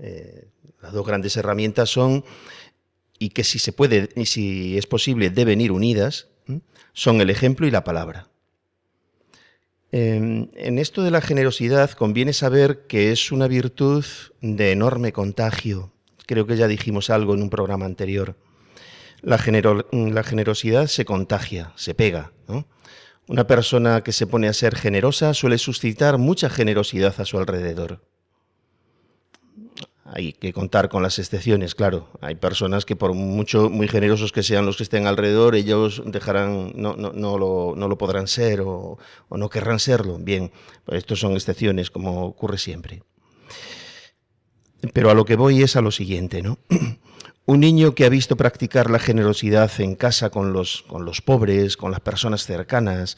Eh, las dos grandes herramientas son, y que si se puede, y si es posible, deben ir unidas, son el ejemplo y la palabra. Eh, en esto de la generosidad conviene saber que es una virtud de enorme contagio. Creo que ya dijimos algo en un programa anterior. La, genero- la generosidad se contagia, se pega. Una persona que se pone a ser generosa suele suscitar mucha generosidad a su alrededor. Hay que contar con las excepciones, claro. Hay personas que por mucho muy generosos que sean los que estén alrededor, ellos dejarán, no, no, no lo, no lo podrán ser o, o no querrán serlo. Bien, pues estos son excepciones, como ocurre siempre. Pero a lo que voy es a lo siguiente, ¿no? Un niño que ha visto practicar la generosidad en casa con los, con los pobres, con las personas cercanas,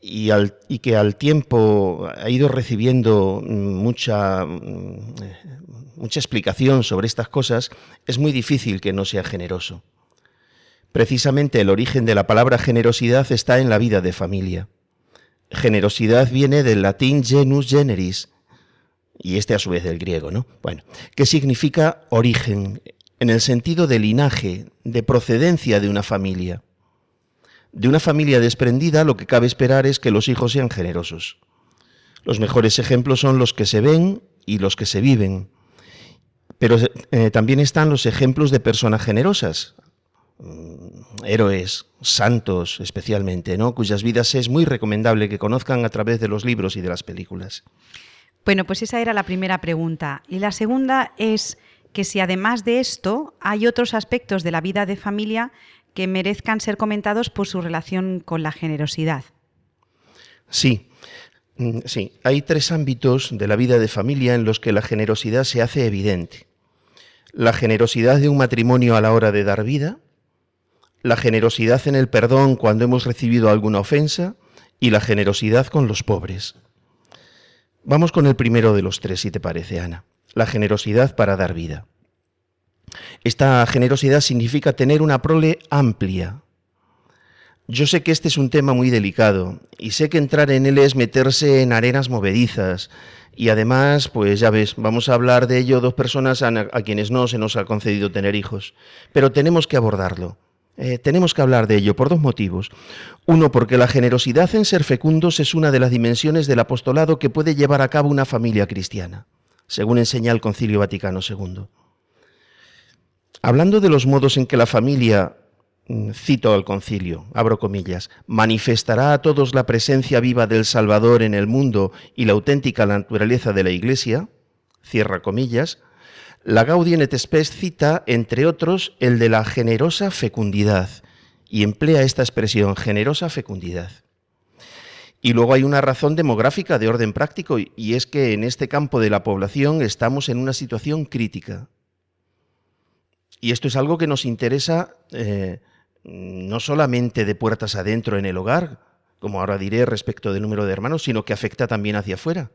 y, que al tiempo ha ido recibiendo mucha, mm, mucha explicación sobre estas cosas, es muy difícil que no sea generoso. Precisamente el origen de la palabra generosidad está en la vida de familia. Generosidad viene del latín genus generis, y este a su vez del griego, ¿no? Bueno, que significa origen, en el sentido de linaje, de procedencia de una familia. De una familia desprendida lo que cabe esperar es que los hijos sean generosos. Los mejores ejemplos son los que se ven y los que se viven. Pero eh, también están los ejemplos de personas generosas, mm, héroes, santos especialmente, ¿no? cuyas vidas es muy recomendable que conozcan a través de los libros y de las películas. Bueno, pues esa era la primera pregunta. Y la segunda es que si además de esto hay otros aspectos de la vida de familia que merezcan ser comentados por su relación con la generosidad. Sí, mm, sí, hay tres ámbitos de la vida de familia en los que la generosidad se hace evidente. La generosidad de un matrimonio a la hora de dar vida, la generosidad en el perdón cuando hemos recibido alguna ofensa y la generosidad con los pobres. Vamos con el primero de los tres, si te parece, Ana. La generosidad para dar vida. Esta generosidad significa tener una prole amplia. Yo sé que este es un tema muy delicado y sé que entrar en él es meterse en arenas movedizas y además, pues ya ves, vamos a hablar de ello dos personas a, quienes no se nos ha concedido tener hijos, pero tenemos que abordarlo. Eh, tenemos que hablar de ello por dos motivos. Uno, porque la generosidad en ser fecundos es una de las dimensiones del apostolado que puede llevar a cabo una familia cristiana, según enseña el Concilio Vaticano II. Hablando de los modos en que la familia, mm, cito al concilio, abro comillas, manifestará a todos la presencia viva del Salvador en el mundo y la auténtica naturaleza de la Iglesia, cierra comillas, la Gaudium et Spes cita, entre otros, el de la generosa fecundidad, y emplea esta expresión, generosa fecundidad. Y luego hay una razón demográfica de orden práctico, y es que en este campo de la población estamos en una situación crítica. Y esto es algo que nos interesa eh, no solamente de puertas adentro en el hogar, como ahora diré respecto del número de hermanos, sino que afecta también hacia afuera.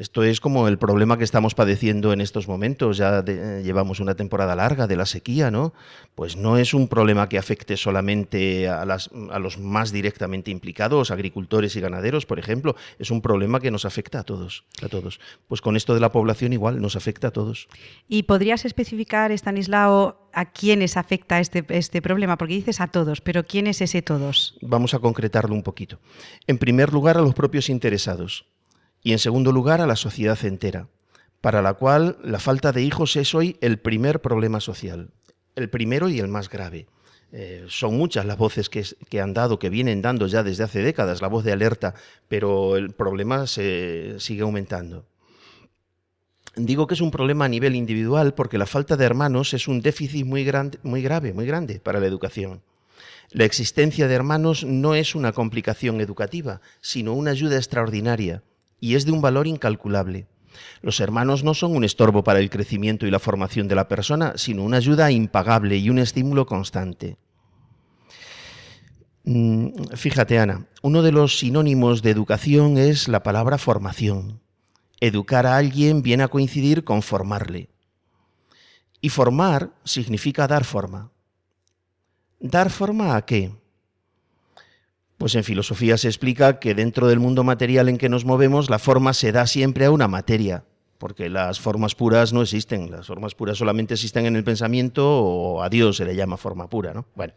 Esto es como el problema que estamos padeciendo en estos momentos. Ya de, eh, llevamos una temporada larga de la sequía, ¿no? Pues no es un problema que afecte solamente a, las, a, los más directamente implicados, agricultores y ganaderos, por ejemplo. Es un problema que nos afecta a todos, a todos. Pues con esto de la población igual nos afecta a todos. ¿Y podrías especificar, Stanislao, a quiénes afecta este, este problema? Porque dices a todos, pero ¿quién es ese todos? Vamos a concretarlo un poquito. En primer lugar, a los propios interesados y en segundo lugar a la sociedad entera, para la cual la falta de hijos es hoy el primer problema social, el primero y el más grave. Eh, son muchas las voces que, han dado, que vienen dando ya desde hace décadas, la voz de alerta, pero el problema se sigue aumentando. Digo que es un problema a nivel individual porque la falta de hermanos es un déficit muy, muy grave, muy grande para la educación. La existencia de hermanos no es una complicación educativa, sino una ayuda extraordinaria y es de un valor incalculable. Los hermanos no son un estorbo para el crecimiento y la formación de la persona, sino una ayuda impagable y un estímulo constante. Fíjate, Ana, uno de los sinónimos de educación es la palabra formación. Educar a alguien viene a coincidir con formarle. Y formar significa dar forma. ¿Dar forma a qué? Pues en filosofía se explica que dentro del mundo material en que nos movemos, la forma se da siempre a una materia, porque las formas puras no existen. Las formas puras solamente existen en el pensamiento o a Dios se le llama forma pura, ¿no? Bueno,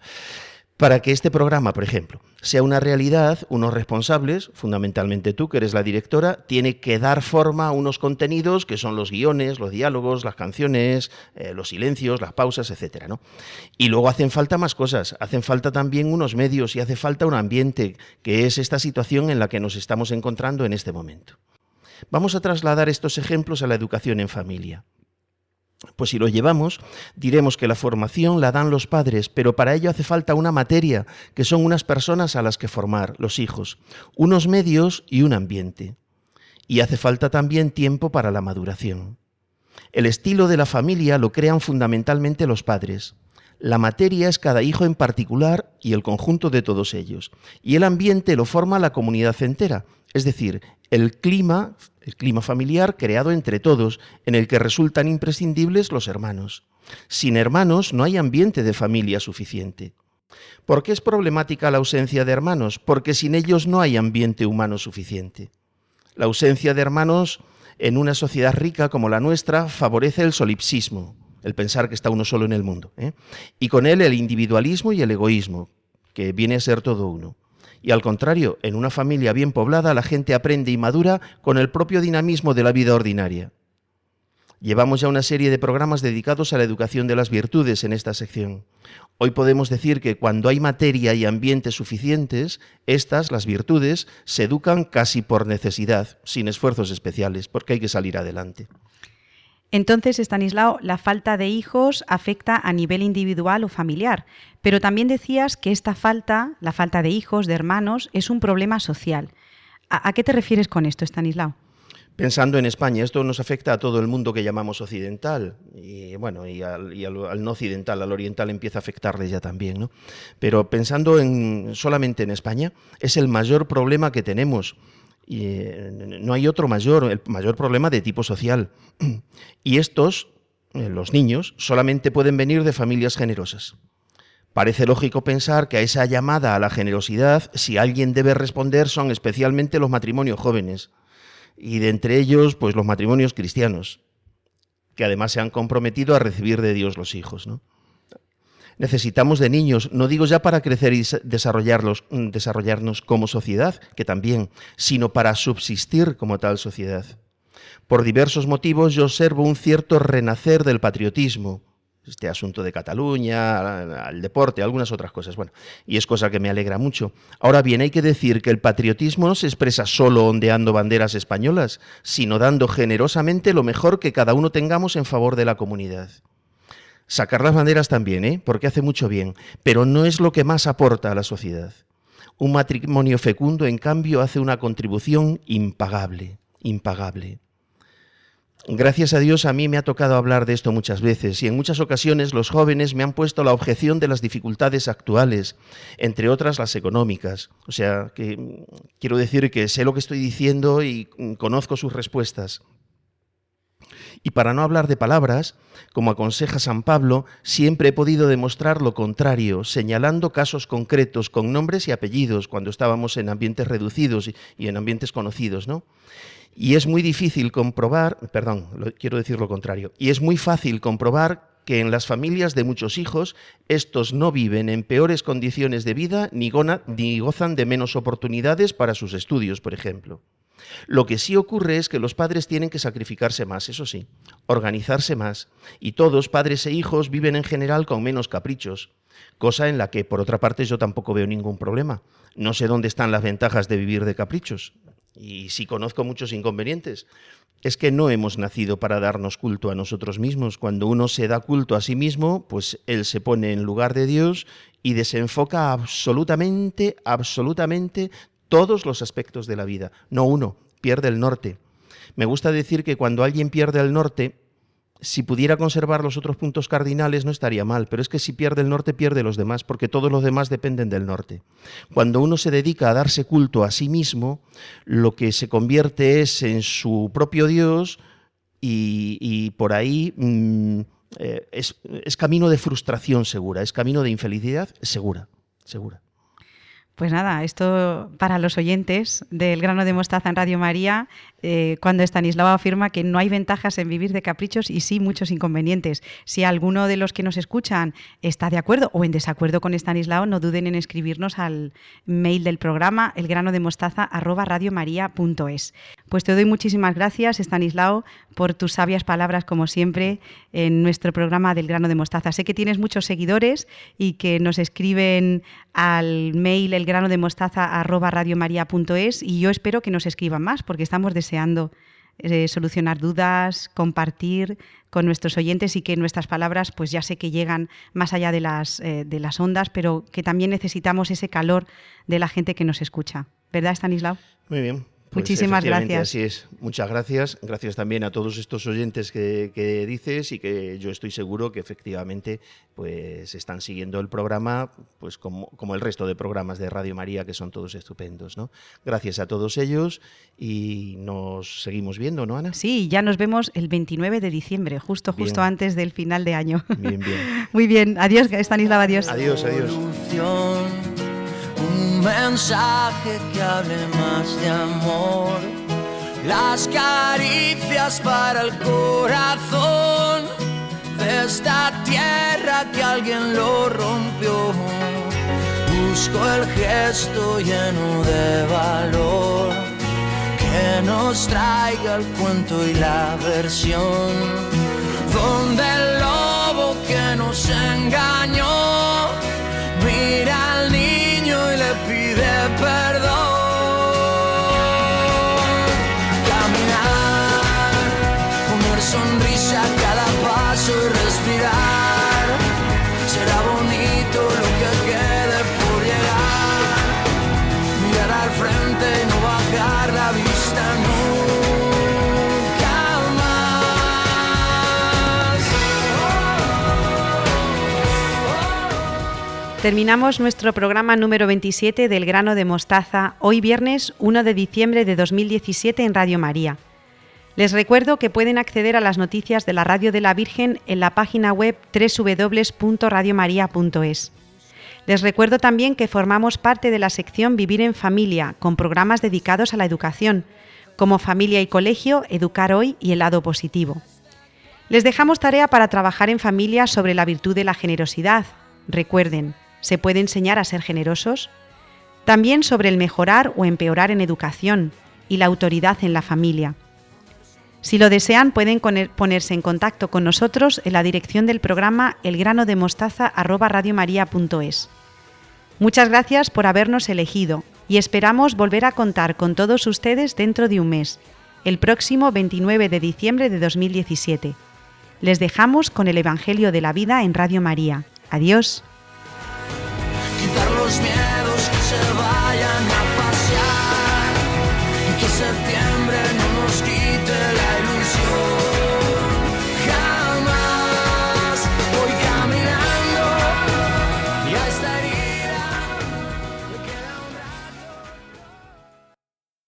Para que este programa, por ejemplo, sea una realidad, unos responsables, fundamentalmente tú, que eres la directora, tiene que dar forma a unos contenidos que son los guiones, los diálogos, las canciones, eh, los silencios, las pausas, etcétera, ¿no? Y luego hacen falta más cosas, hacen falta también unos medios y hace falta un ambiente, que es esta situación en la que nos estamos encontrando en este momento. Vamos a trasladar estos ejemplos a la educación en familia. Pues si lo llevamos, diremos que la formación la dan los padres, pero para ello hace falta una materia, que son unas personas a las que formar, los hijos, unos medios y un ambiente. Y hace falta también tiempo para la maduración. El estilo de la familia lo crean fundamentalmente los padres. La materia es cada hijo en particular y el conjunto de todos ellos. Y el ambiente lo forma la comunidad entera, es decir, el clima, el clima familiar creado entre todos, en el que resultan imprescindibles los hermanos. Sin hermanos no hay ambiente de familia suficiente. ¿Por qué es problemática la ausencia de hermanos? Porque sin ellos no hay ambiente humano suficiente. La ausencia de hermanos en una sociedad rica como la nuestra favorece el solipsismo, el pensar que está uno solo en el mundo, ¿eh? y con él el individualismo y el egoísmo, que viene a ser todo uno. Y al contrario, en una familia bien poblada la gente aprende y madura con el propio dinamismo de la vida ordinaria. Llevamos ya una serie de programas dedicados a la educación de las virtudes en esta sección. Hoy podemos decir que cuando hay materia y ambiente suficientes, estas, las virtudes, se educan casi por necesidad, sin esfuerzos especiales, porque hay que salir adelante. Entonces, Estanislao, la falta de hijos afecta a nivel individual o familiar, pero también decías que esta falta, la falta de hijos, de hermanos, es un problema social. ¿A, qué te refieres con esto, Estanislao? Pensando en España, esto nos afecta a todo el mundo que llamamos occidental, y bueno, y al, no occidental, al oriental empieza a afectarles ya también, ¿no? Pero pensando en, solamente en España, es el mayor problema que tenemos. Y, eh, no hay otro mayor, el mayor problema de tipo social. Y estos, eh, los niños, solamente pueden venir de familias generosas. Parece lógico pensar que a esa llamada a la generosidad, si alguien debe responder, son especialmente los matrimonios jóvenes y de entre ellos, pues los matrimonios cristianos, que además se han comprometido a recibir de Dios los hijos. ¿no? Necesitamos de niños, no digo ya para crecer y des- desarrollarlos, mm, desarrollarnos como sociedad, que también, sino para subsistir como tal sociedad. Por diversos motivos yo observo un cierto renacer del patriotismo, este asunto de Cataluña, al al deporte, algunas otras cosas. Bueno, y es cosa que me alegra mucho. Ahora bien, hay que decir que el patriotismo no se expresa solo ondeando banderas españolas, sino dando generosamente lo mejor que cada uno tengamos en favor de la comunidad. Sacar las banderas también, ¿eh? porque hace mucho bien, pero no es lo que más aporta a la sociedad. Un matrimonio fecundo, en cambio, hace una contribución impagable, impagable. Gracias a Dios a mí me ha tocado hablar de esto muchas veces y en muchas ocasiones los jóvenes me han puesto la objeción de las dificultades actuales, entre otras las económicas. O sea, que mm, quiero decir que sé lo que estoy diciendo y mm, conozco sus respuestas. Y para no hablar de palabras, como aconseja San Pablo, siempre he podido demostrar lo contrario, señalando casos concretos con nombres y apellidos cuando estábamos en ambientes reducidos y, en ambientes conocidos, ¿no? Y es muy difícil comprobar, perdón, quiero decir lo contrario, y es muy fácil comprobar que en las familias de muchos hijos estos no viven en peores condiciones de vida ni gozan de menos oportunidades para sus estudios, por ejemplo. Lo que sí ocurre es que los padres tienen que sacrificarse más, eso sí, organizarse más, y todos, padres e hijos, viven en general con menos caprichos, cosa en la que, por otra parte, yo tampoco veo ningún problema. No sé dónde están las ventajas de vivir de caprichos, y sí conozco muchos inconvenientes. Es que no hemos nacido para darnos culto a nosotros mismos. Cuando uno se da culto a sí mismo, pues él se pone en lugar de Dios y desenfoca absolutamente, absolutamente todos los aspectos de la vida. No uno, pierde el norte. Me gusta decir que cuando alguien pierde el norte, si pudiera conservar los otros puntos cardinales no estaría mal, pero es que si pierde el norte pierde los demás, porque todos los demás dependen del norte. Cuando uno se dedica a darse culto a sí mismo, lo que se convierte es en su propio Dios y, por ahí mm, eh, es camino de frustración segura, es camino de infelicidad segura, segura. Pues nada, esto para los oyentes del grano de mostaza en Radio María, eh, cuando Estanislao afirma que no hay ventajas en vivir de caprichos y sí muchos inconvenientes. Si alguno de los que nos escuchan está de acuerdo o en desacuerdo con Estanislao, no duden en escribirnos al mail del programa elgranodemostaza@radiomaria.es. Pues te doy muchísimas gracias, Estanislao, por tus sabias palabras como siempre en nuestro programa del grano de mostaza. Sé que tienes muchos seguidores y que nos escriben al mail elgrano de mostaza arroba radiomaria.es y yo espero que nos escriban más porque estamos deseando eh, solucionar dudas, compartir con nuestros oyentes y que nuestras palabras pues ya sé que llegan más allá de las, eh, de las ondas, pero que también necesitamos ese calor de la gente que nos escucha. ¿Verdad, Stanislao? Muy bien. Pues Muchísimas gracias. Así es. Muchas gracias. Gracias también a todos estos oyentes que, que dices y que yo estoy seguro que efectivamente pues están siguiendo el programa pues como, como el resto de programas de Radio María que son todos estupendos. ¿no? Gracias a todos ellos y nos seguimos viendo, ¿no, Ana? Sí, ya nos vemos el 29 de diciembre, justo, justo Bien. antes del final de año. Bien, bien. Muy bien, adiós, Stanislao, adiós. Adiós, adiós. Mensaje que hable más de amor, las caricias para el corazón de esta tierra que alguien lo rompió. Busco el gesto lleno de valor que nos traiga el cuento y la versión donde el lobo que nos engañó Terminamos nuestro programa número 27 del grano de mostaza, hoy viernes 1 de diciembre de 2017 en Radio María. Les recuerdo que pueden acceder a las noticias de la Radio de la Virgen en la página web www.radiomaria.es. Les recuerdo también que formamos parte de la sección Vivir en Familia, con programas dedicados a la educación, como Familia y Colegio, Educar Hoy y El Lado Positivo. Les dejamos tarea para trabajar en familia sobre la virtud de la generosidad. Recuerden, ¿se puede enseñar a ser generosos? También sobre el mejorar o empeorar en educación y la autoridad en la familia. Si lo desean, pueden ponerse en contacto con nosotros en la dirección del programa elgranodemostaza@radiomaria.es. Muchas gracias por habernos elegido y esperamos volver a contar con todos ustedes dentro de un mes, el próximo 29 de diciembre de 2017. Les dejamos con el Evangelio de la Vida en Radio María. Adiós. Quitar los